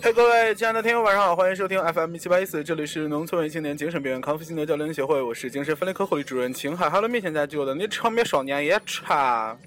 嘿，各位亲爱的听友，晚上好，欢迎收听 FM 一七八一四，这里是农村文青年精神病院康复心得教练协会，我是精神分裂科护理主任秦海。Hello，面前在就的你场面少年也差。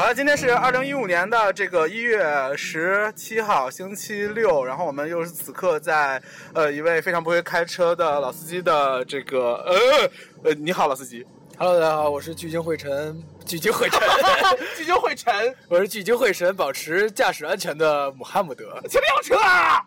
好了，今天是二零一五年的这个一月十七号，星期六。然后我们又是此刻在呃一位非常不会开车的老司机的这个呃呃，你好，老司机。Hello，大家好，我是聚精会神，聚精会神，聚精会神，我是聚精会神，保持驾驶安全的穆罕默德。前面有车啊！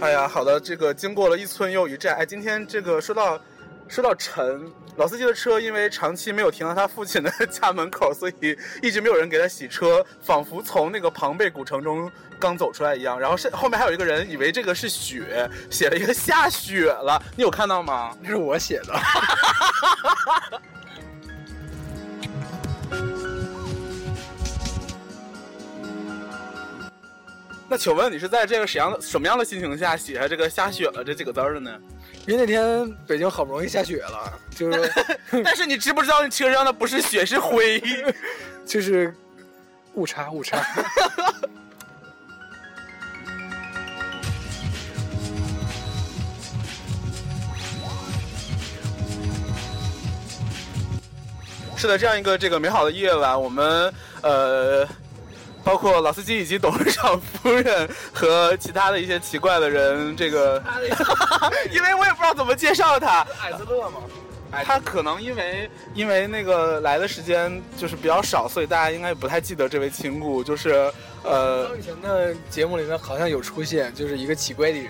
哎呀，好的，这个经过了一村又一寨，哎，今天这个说到说到陈，老司机的车因为长期没有停到他父亲的 家门口，所以一直没有人给他洗车，仿佛从那个庞贝古城中刚走出来一样。然后是后面还有一个人以为这个是雪，写了一个下雪了，你有看到吗？这是我写的，哈哈哈那请问你是在这个什样的什么样的心情下写下这个下雪了这几个字儿的呢？因为那天北京好不容易下雪了，就是但 是你知不知道你车上的不是雪是灰？就是误差误差。是的，这样一个这个美好的夜晚，我们呃，包括老司机以及董事长夫人和其他的一些奇怪的人，这个，因为我也不知道怎么介绍他，矮子乐吗？他可能因为因为那个来的时间就是比较少，所以大家应该不太记得这位亲故，就是呃，以前的节目里面好像有出现，就是一个奇怪的人，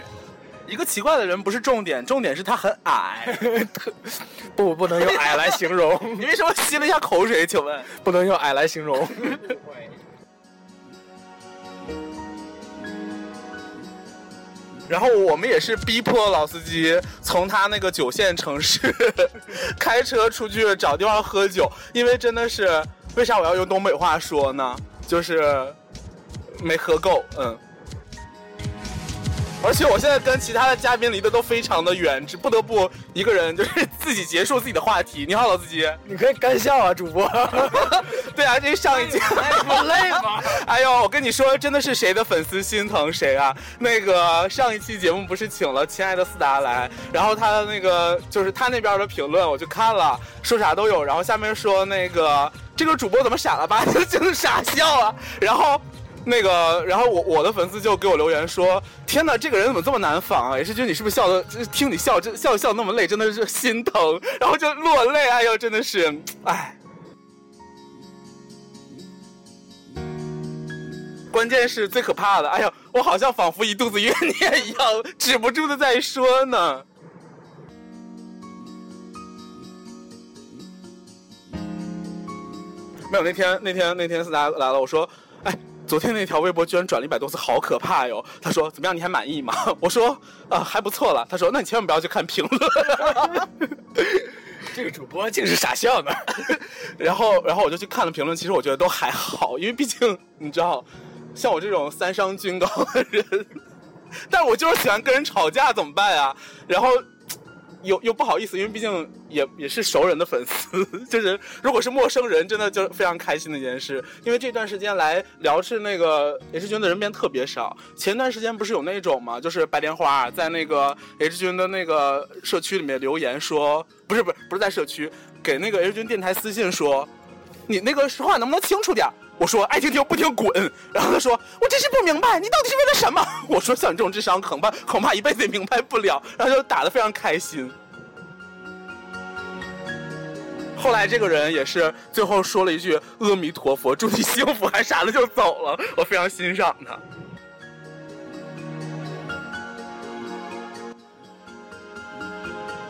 一个奇怪的人不是重点，重点是他很矮。不不能用矮来形容，你为什么吸了一下口水？请问？不能用矮来形容。然后我们也是逼迫老司机从他那个九线城市 开车出去找地方喝酒，因为真的是，为啥我要用东北话说呢？就是没喝够，嗯。而且我现在跟其他的嘉宾离得都非常的远，只不得不一个人就是自己结束自己的话题。你好，老司机。你可以干笑啊，主播。对啊，这上一集不累吗？哎呦，我跟你说，真的是谁的粉丝心疼谁啊？那个上一期节目不是请了亲爱的思达来，然后他的那个就是他那边的评论我就看了，说啥都有，然后下面说那个这个主播怎么傻了吧，就是傻笑啊，然后。那个，然后我我的粉丝就给我留言说：“天哪，这个人怎么这么难仿啊？也是觉得你是不是笑的？听你笑，这笑笑那么累，真的是心疼，然后就落泪。哎呦，真的是，哎。关键是最可怕的，哎呀，我好像仿佛一肚子怨念一样，止不住的在说呢。没有，那天那天那天思达来了，我说，哎。昨天那条微博居然转了一百多次，好可怕哟！他说怎么样？你还满意吗？我说啊，还不错了。他说那你千万不要去看评论。这个主播竟是傻笑呢。然后，然后我就去看了评论，其实我觉得都还好，因为毕竟你知道，像我这种三商均高的人，但我就是喜欢跟人吵架，怎么办呀？然后。又又不好意思，因为毕竟也也是熟人的粉丝，就是如果是陌生人，真的就非常开心的一件事。因为这段时间来聊是那个 H 君的人变特别少。前段时间不是有那种嘛，就是白莲花在那个 H 君的那个社区里面留言说，不是不是不是在社区，给那个 H 君电台私信说，你那个说话能不能清楚点？我说爱听听不听滚。然后他说我真是不明白，你到底是为了什么？我说像你这种智商，恐怕恐怕一辈子也明白不了。然后就打得非常开心。后来这个人也是最后说了一句阿弥陀佛，祝你幸福还啥的就走了，我非常欣赏他。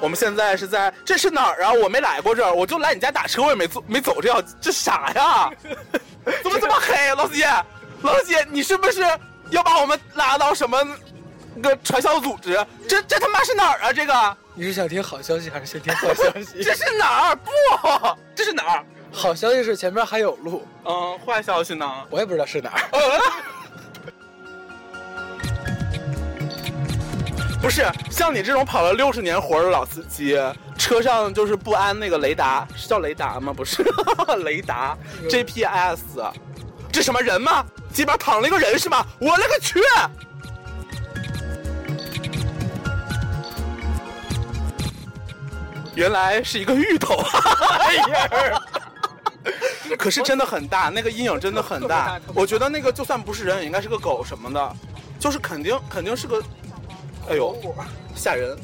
我们现在是在这是哪儿啊？我没来过这儿，我就来你家打车，我也没走没走这条，这啥呀？怎么这么黑？老姐，老姐，你是不是要把我们拉到什么个传销组织？这这他妈是哪儿啊？这个你是想听好消息还是先听坏消息？这是哪儿？不，这是哪儿？好消息是前面还有路，嗯，坏消息呢？我也不知道是哪儿。不是像你这种跑了六十年活的老司机，车上就是不安那个雷达，是叫雷达吗？不是，雷达 GPS，这什么人吗？鸡巴躺了一个人是吗？我勒个去！原来是一个芋头，哎呀！可是真的很大，那个阴影真的很大。我觉得那个就算不是人，也应该是个狗什么的，就是肯定肯定是个。哎呦，吓人！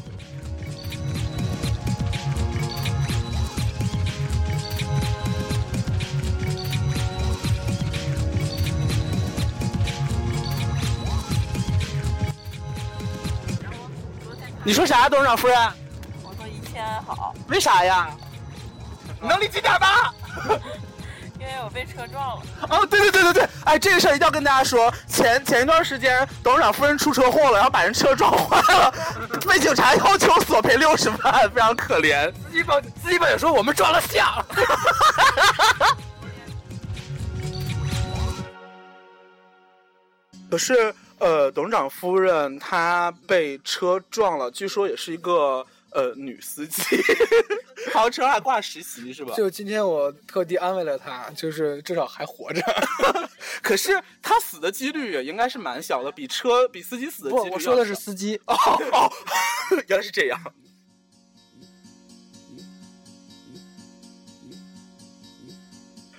你说啥，董事长夫人？好。为啥呀？你能理解点吗？因为我被车撞了。哦，对对对对对，哎，这个事儿一定要跟大家说。前前一段时间，董事长夫人出车祸了，然后把人车撞坏了，被警察要求索赔六十万，非常可怜。司机报司机报警说我们撞了相。可是，呃，董事长夫人她被车撞了，据说也是一个。呃，女司机，豪车还挂实习是吧？就今天我特地安慰了她，就是至少还活着。可是她死的几率也应该是蛮小的，比车比司机死的几率。不，我说的是司机。哦哦，原来是这样。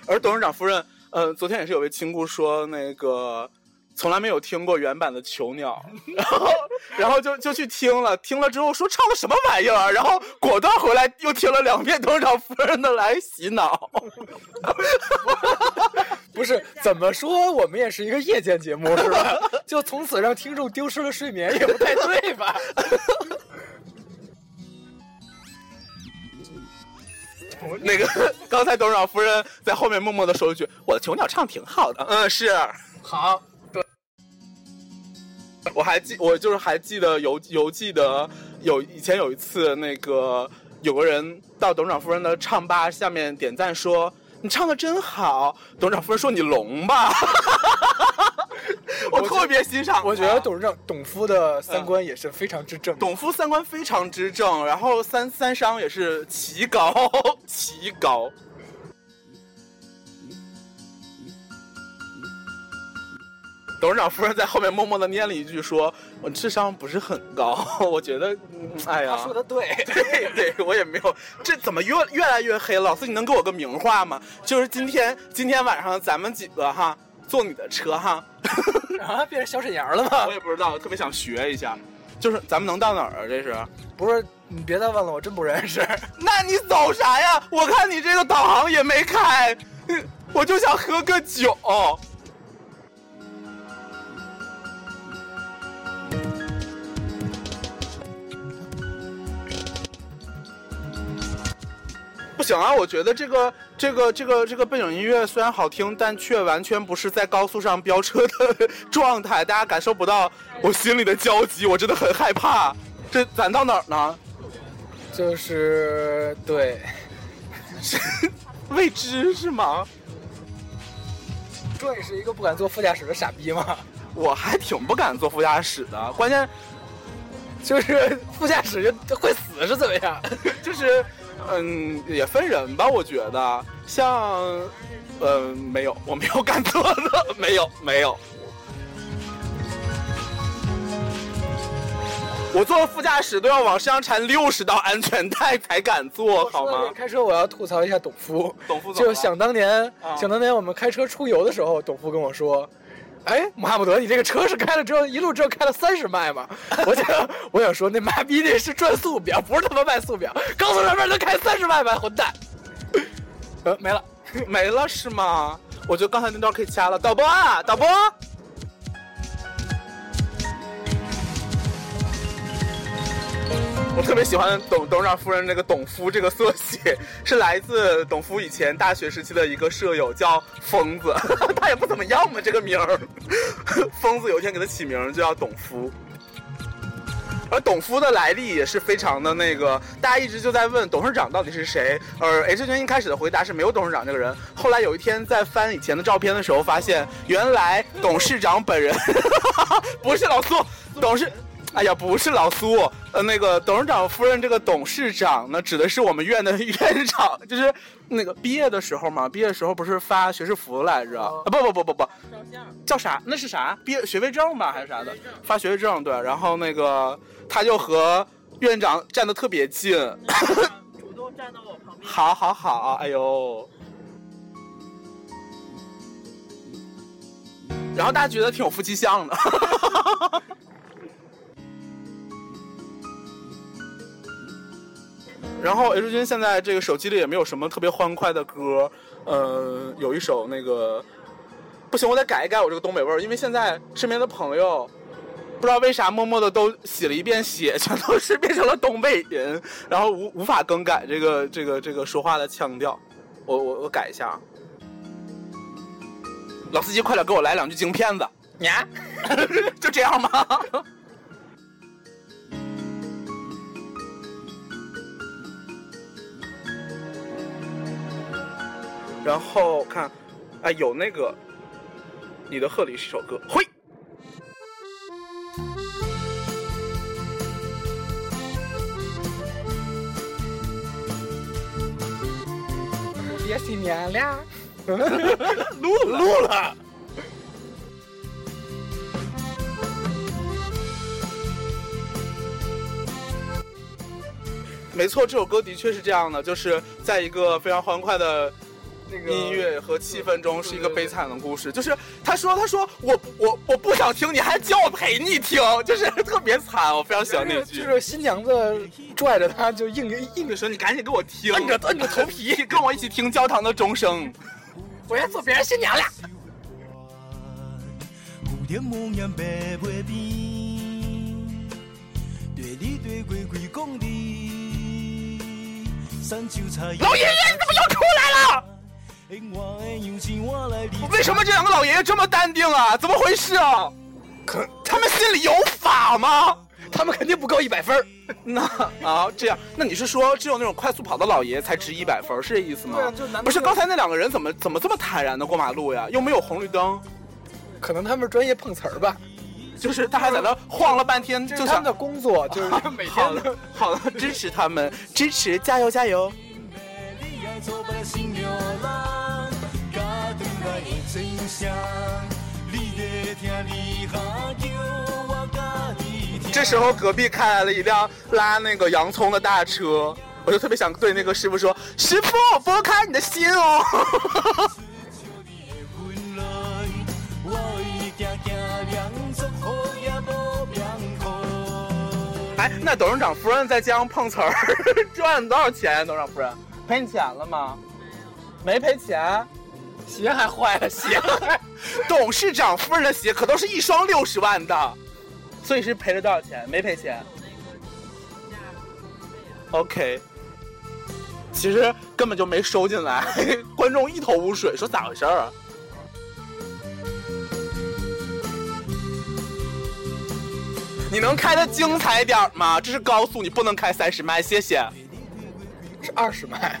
而董事长夫人，呃，昨天也是有位亲故说那个。从来没有听过原版的《囚鸟》，然后，然后就就去听了，听了之后说唱的什么玩意儿，然后果断回来又听了两遍董事长夫人的来洗脑。不是怎么说，我们也是一个夜间节目是吧？就从此让听众丢失了睡眠也不太对吧？那个刚才董事长夫人在后面默默的说一句：“我的囚鸟唱挺好的。”嗯，是好。我还记，我就是还记得犹犹记得有以前有一次，那个有个人到董事长夫人的唱吧下面点赞说：“你唱的真好。”董事长夫人说：“你聋吧。”我特别欣赏。我觉得董事长董夫的三观也是非常之正。董夫三观非常之正，然后三三商也是奇高 奇高。董事长夫人在后面默默的念了一句：“说我智商不是很高，我觉得，哎呀，他说的 对，对对，我也没有，这怎么越越来越黑了？老四，你能给我个名话吗？就是今天今天晚上咱们几个哈坐你的车哈，啊，变成小沈阳了吗？我也不知道，特别想学一下，就是咱们能到哪儿啊？这是？不是，你别再问了，我真不认识。那你走啥呀？我看你这个导航也没开，我就想喝个酒。”行啊！我觉得这个这个这个这个背景音乐虽然好听，但却完全不是在高速上飙车的 状态，大家感受不到我心里的焦急，我真的很害怕。这咱到哪儿呢？就是对，是未知是吗？这也是一个不敢坐副驾驶的傻逼吗？我还挺不敢坐副驾驶的，关键就是副驾驶就会死是怎么样？就是。嗯，也分人吧，我觉得，像，嗯，没有，我没有 敢坐的，没有，没有。我坐副驾驶都要往身上缠六十道安全带才敢坐，好吗？开车我要吐槽一下董夫，董夫就想当年，想当年我们开车出游的时候，董夫跟我说。哎，穆罕默德，你这个车是开了之后一路只有开了三十迈吗？我想，我想说，那妈逼那是转速表，不是他妈迈速表。高速上面能开三十迈吗？混蛋！呃，没了，没了是吗？我觉得刚才那段可以掐了。导播啊，导播。我特别喜欢董董事长夫人那个董夫这个缩写，是来自董夫以前大学时期的一个舍友，叫疯子，他也不怎么样嘛，这个名儿。疯子有一天给他起名就叫董夫。而董夫的来历也是非常的那个，大家一直就在问董事长到底是谁。而 H 君一开始的回答是没有董事长这个人。后来有一天在翻以前的照片的时候，发现原来董事长本人 不是老苏，董事。哎呀，不是老苏，呃，那个董事长夫人，这个董事长呢，指的是我们院的 院长，就是那个毕业的时候嘛，毕业的时候不是发学士服来着？啊，不不不不不，叫啥？那是啥？毕业学位证吧，还是啥的？发学位证，对。然后那个他就和院长站的特别近，主动站到我旁边。好好好，哎呦。然后大家觉得挺有夫妻相的。然后 H 君现在这个手机里也没有什么特别欢快的歌，呃，有一首那个，不行，我得改一改我这个东北味儿，因为现在身边的朋友，不知道为啥默默的都洗了一遍血，全都是变成了东北人，然后无无法更改这个这个这个说话的腔调，我我我改一下啊，老司机快点给我来两句京片子，呀，就这样吗？然后看，哎，有那个，你的贺礼是首歌，嘿。别新年了，录 录了。没错，这首歌的确是这样的，就是在一个非常欢快的。音乐和气氛中是一个悲惨的故事，就是他说他说我我我不想听，你还叫我陪你听，就是特别惨，我非常喜欢那句。就是新娘子拽着他就硬硬着说你赶紧给我听，摁着摁着头皮 跟我一起听教堂的钟声。我要做别人新娘了。老爷爷，你怎么又出来了？为什么这两个老爷爷这么淡定啊？怎么回事啊？可他们心里有法吗？他们肯定不够一百分 那啊，这样，那你是说只有那种快速跑的老爷爷才值一百分是这意思吗？不是，刚才那两个人怎么怎么这么坦然的过马路呀？又没有红绿灯。可能他们是专业碰瓷儿吧。就是他还在那晃了半天，就他们的工作 就是每天的。好了，支持他们，支持，加油加油。这时候隔壁开来了一辆拉那个洋葱的大车，我就特别想对那个师傅说：“师傅，拨开你的心哦。”哎，那董事长夫人在街上碰瓷儿 赚多少钱呀？董事长夫人赔你钱了吗？没赔钱。鞋还坏了，鞋。董事长夫人的鞋可都是一双六十万的，所以是赔了多少钱？没赔钱。OK，其实根本就没收进来，观众一头雾水，说咋回事儿啊？你能开的精彩点吗？这是高速，你不能开三十迈，谢谢。是二十迈。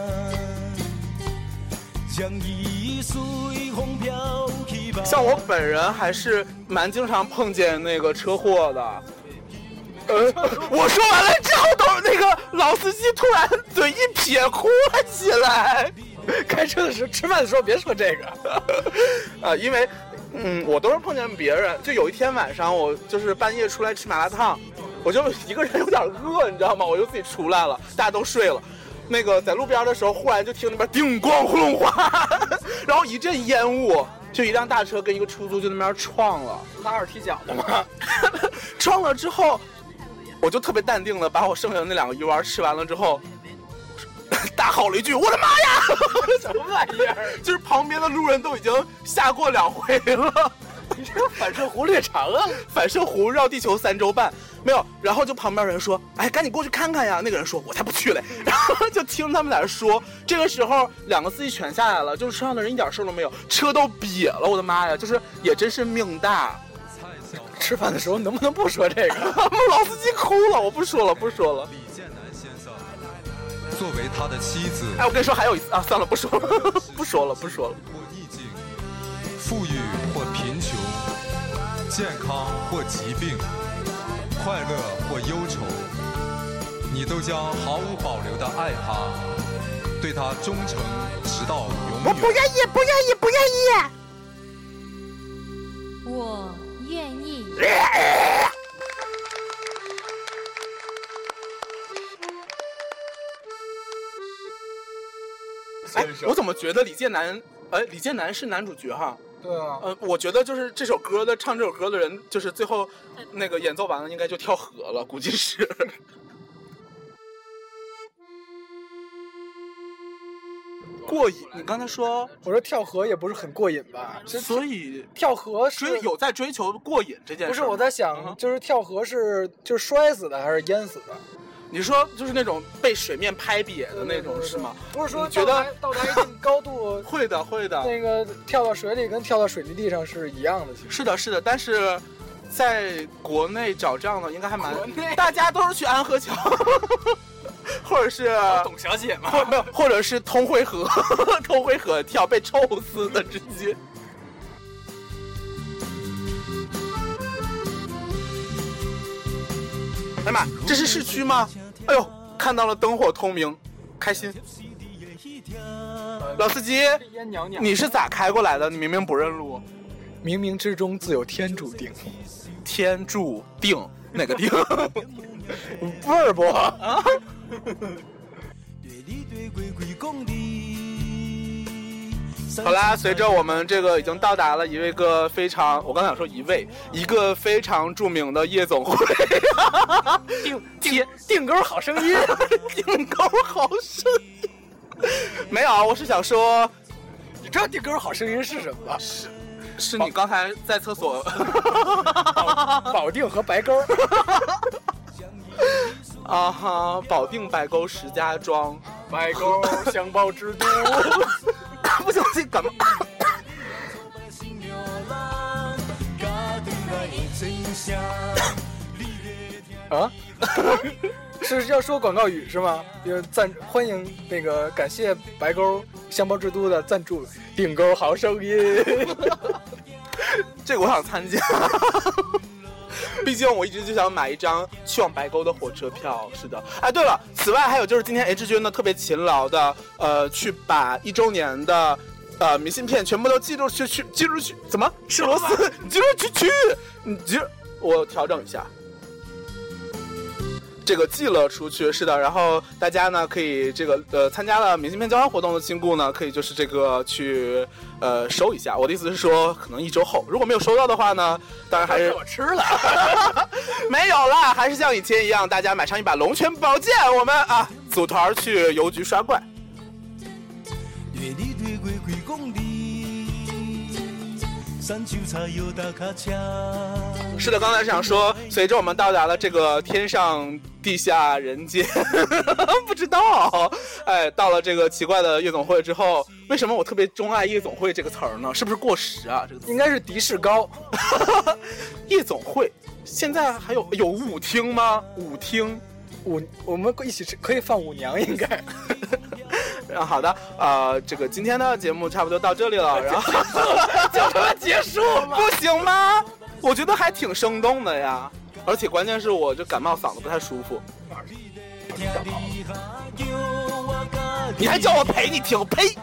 像我本人还是蛮经常碰见那个车祸的。呃，我说完了之后，都那个老司机突然嘴一撇，哭了起来。开车的时候、吃饭的时候别说这个。呃，因为，嗯，我都是碰见别人。就有一天晚上，我就是半夜出来吃麻辣烫，我就一个人有点饿，你知道吗？我就自己出来了，大家都睡了。那个在路边的时候，忽然就听那边叮咣呼隆哗，然后一阵烟雾，就一辆大车跟一个出租就那边撞了，拉二踢脚的吗？撞了之后，我就特别淡定的把我剩下的那两个鱼丸吃完了之后，大吼了一句：“我的妈呀！”什么玩意儿？就是旁边的路人都已经下过两回了。你这个反射弧略长啊！反射弧绕地球三周半没有，然后就旁边人说：“哎，赶紧过去看看呀！”那个人说：“我才不去嘞。”然后就听他们在那说。这个时候，两个司机全下来了，就是车上的人一点事都没有，车都瘪了。我的妈呀！就是也真是命大。吃饭的时候能不能不说这个？老司机哭了，我不说了，不说了。李建南先生作为他的妻子，哎，我跟你说还有一次啊，算了，不说了，不说了，不说了。或逆境，富裕健康或疾病，快乐或忧愁，你都将毫无保留的爱他，对他忠诚直到永远。我不愿意，不愿意，不愿意。我愿意。哎，我怎么觉得李健南？哎，李健南是男主角哈。对啊，呃，我觉得就是这首歌的唱这首歌的人，就是最后那个演奏完了，应该就跳河了，估计是。过瘾？你刚才说，我说跳河也不是很过瘾吧？所以跳河追有在追求过瘾这件事。不是，我在想，就是跳河是就是摔死的还是淹死的？你说就是那种被水面拍瘪的那种是吗？不是说觉得到达一定高度 会的会的，那个跳到水里跟跳到水泥地上是一样的。其实是的，是的，但是在国内找这样的应该还蛮，大家都是去安河桥，或者是董小姐吗，或没有，或者是通惠河，通惠河跳被臭死的直接。哎呀妈，这是市区吗？哎呦，看到了灯火通明，开心。老司机，你是咋开过来的？你明明不认路。冥冥之中自有天注定。天注定哪个定？味儿不？啊？好啦，随着我们这个已经到达了一位个非常，我刚想说一位，一个非常著名的夜总会，定 定定钩好声音，定钩好声音，没有，我是想说，你知道定钩好声音是什么吗？是，是你刚才在厕所，保定和白沟，啊哈，保定白沟石家庄，白沟香包之都。不小心感冒。啊？是要说广告语是吗？有赞欢迎那个感谢白沟香包之都的赞助，顶沟好声音。这个我想参加。毕竟我一直就想买一张去往白沟的火车票。是的，哎，对了，此外还有就是今天 H 君呢特别勤劳的，呃，去把一周年的，呃，明信片全部都寄出去，去寄出去，怎么是螺丝？你寄出去去，你寄，我调整一下。这个寄了出去，是的，然后大家呢可以这个呃参加了明信片交换活动的亲故呢，可以就是这个去呃收一下。我的意思是说，可能一周后，如果没有收到的话呢，当然还是我吃了，没有啦，还是像以前一样，大家买上一把龙泉宝剑，我们啊组团去邮局刷怪。是的，刚才想说，随着我们到达了这个天上地下人间，不知道，哎，到了这个奇怪的夜总会之后，为什么我特别钟爱夜总会这个词儿呢？是不是过时啊？这个应该是迪士高，夜总会现在还有有舞厅吗？舞厅，舞我们一起吃可以放舞娘，应该。嗯，好的，呃，这个今天的节目差不多到这里了，然后就这么结束吗？不行吗？我觉得还挺生动的呀，而且关键是我这感冒嗓子不太舒服。你还叫我陪你听？呸！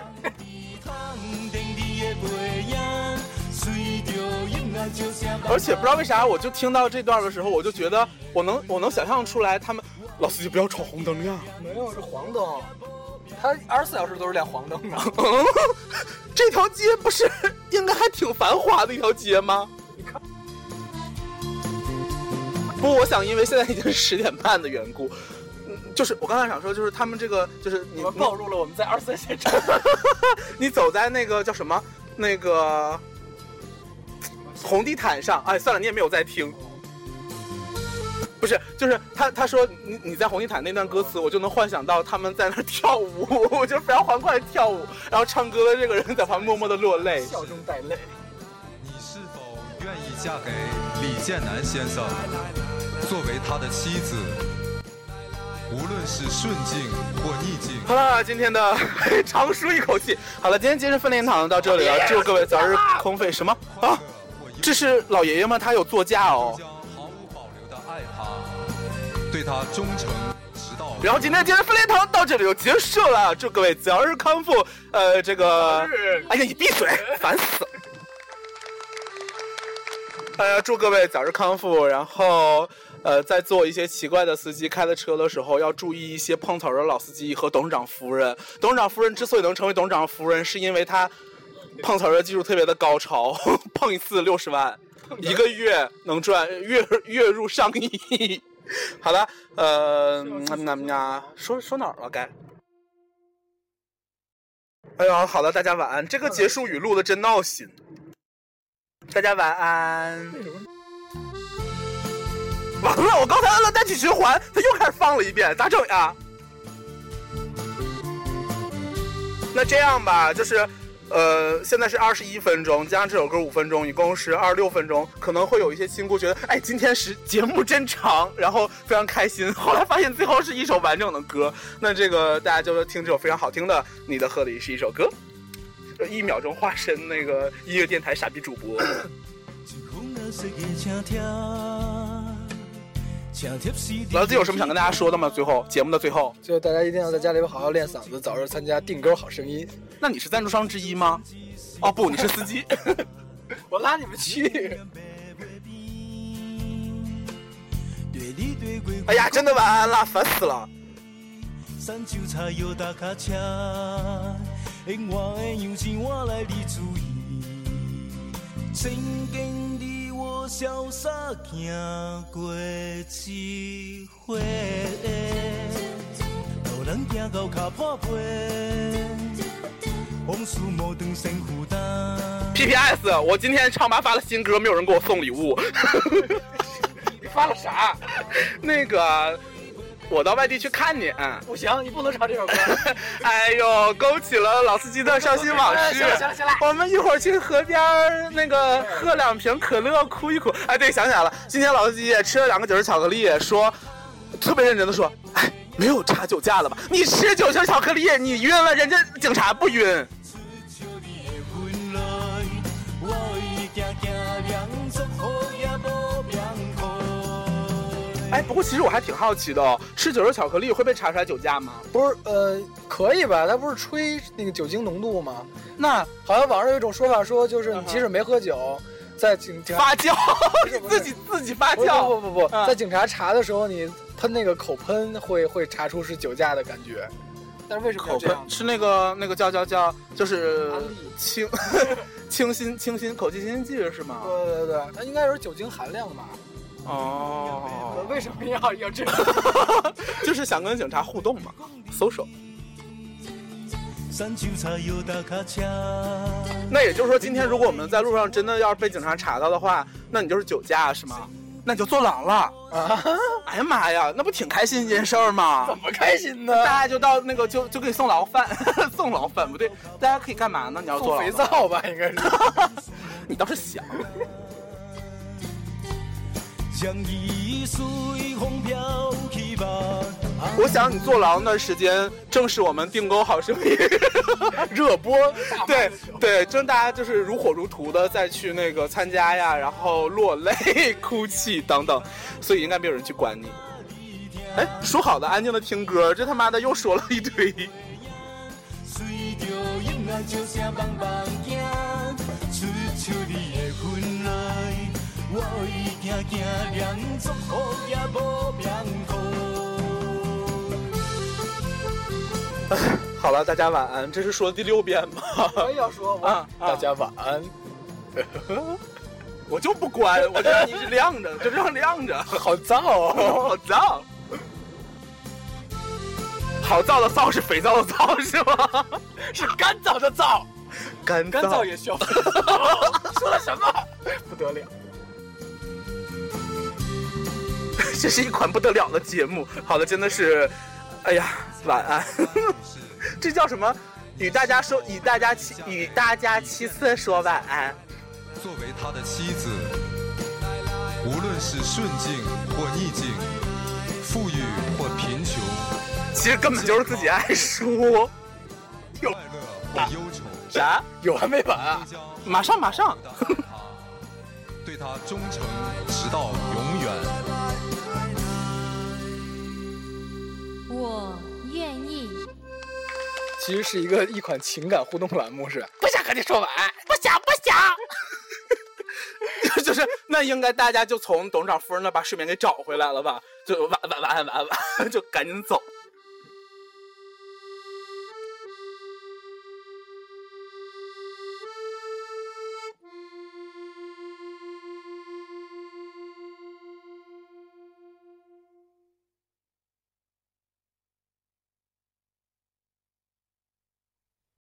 而且不知道为啥，我就听到这段的时候，我就觉得我能我能想象出来，他们老司机不要闯红灯呀。没有，是黄灯。他二十四小时都是亮黄灯的。这条街不是应该还挺繁华的一条街吗？你看，不，我想因为现在已经是十点半的缘故，嗯就是我刚才想说，就是他们这个，就是你们暴露了我们在二三线城。你走在那个叫什么那个红地毯上，哎，算了，你也没有在听。不是，就是他他说你你在红地毯那段歌词，我就能幻想到他们在那儿跳舞，我就非常欢快地跳舞，然后唱歌的这个人在旁边默默的落泪。笑中带泪。你是否愿意嫁给李建南先生，作为他的妻子？无论是顺境或逆境，好了，今天的 长舒一口气。好了，今天今日分灵堂到这里了，祝各位早日空肺。什么啊？这是老爷爷吗？他有座驾哦。对他忠诚直到。然后今天今天分裂堂到这里就结束了，祝各位早日康复。呃，这个，哎呀，你闭嘴，烦死了。呃，祝各位早日康复。然后，呃，在做一些奇怪的司机开的车的时候，要注意一些碰瓷的老司机和董事长夫人。董事长夫人之所以能成为董事长夫人，是因为她碰瓷的技术特别的高超，碰一次六十万，一个月能赚月月入上亿。好了，呃，那那说说哪儿了该？哎呀，好了，大家晚安。这个结束语录的真闹心。大家晚安。完了，我刚才按了单曲循环，它又开始放了一遍，咋整呀？那这样吧，就是，呃，现在是二十一分钟，加上这首歌五分钟，一共是二十六分钟。可能会有一些亲姑觉得，哎，今天是节目真长，然后非常开心。后来发现最后是一首完整的歌，那这个大家就听这首非常好听的《你的贺礼》是一首歌。一秒钟化身那个音乐电台傻逼主播。老子有什么想跟大家说的吗？最后节目的最后，最后大家一定要在家里边好好练嗓子，早日参加定歌好声音。那你是赞助商之一吗？哦不，你是司机。我拉你们去。哎呀，真的晚安了，烦死了。我。潇洒行过一回，路人行到脚破皮，往事无断先负担。P.P.S. 我今天唱吧发了新歌，没有人给我送礼物。你发了啥？那个，我到外地去看你。嗯不行，你不能唱这首歌。哎呦，勾起了老司机的伤心往事。行了行了行了我们一会儿去河边那个喝两瓶可乐，哭一哭。哎，对，想起来了，今天老司机也吃了两个九十巧克力，说特别认真的说，哎，没有查酒驾了吧？你吃酒心巧克力，你晕了，人家警察不晕。哎，不过其实我还挺好奇的哦，吃九十巧克力会被查出来酒驾吗？不是，呃，可以吧？它不是吹那个酒精浓度吗？那好像网上有一种说法，说就是你即使没喝酒，在警发酵，你 自己自己发酵。不不不在警察查的时候，你喷那个口喷会会查出是酒驾的感觉。但是为什么口喷？是那个那个叫叫叫，就是清 清新清新口气清新剂是吗？对对对，它应该有酒精含量吧？哦，为什么要要这样？就是想跟警察互动嘛卡车。那也就是说，今天如果我们在路上真的要是被警察查到的话，那你就是酒驾是吗？那你就坐牢了。啊？哎呀妈呀，那不挺开心一件事儿吗？怎么开心呢？大家就到那个就就给你送牢饭，送牢饭不对，大家可以干嘛呢？你要做肥皂吧，应该是。你倒是想。我想你坐牢那段时间，正是我们订购好声音 热播，对对，正大家就是如火如荼的再去那个参加呀，然后落泪、哭泣等等，所以应该没有人去管你。哎，说好的安静的听歌，这他妈的又说了一堆。好也无命苦。好了，大家晚安，这是说第六遍吗？我也要说啊啊大家晚安。我就不关，我就让你一直亮着，就这样亮着，好燥哦。好脏。好燥的燥是肥皂的皂是吗？是干燥的燥，干干燥也需要。说了什么？不得了！这是一款不得了的节目。好的，真的是，哎呀，晚安。这叫什么？与大家说，与大家七，与大家七次说晚安。作为他的妻子，无论是顺境或逆境，富裕或贫穷，其实根本就是自己爱说。快乐或忧愁，啥？有完没完啊？马上马上。对他忠诚直到永远。我愿意。其实是一个一款情感互动栏目，是不想和你说晚安。不想不想。就是那应该大家就从董事长夫人那把睡眠给找回来了吧？就晚晚晚安晚安晚安，就赶紧走。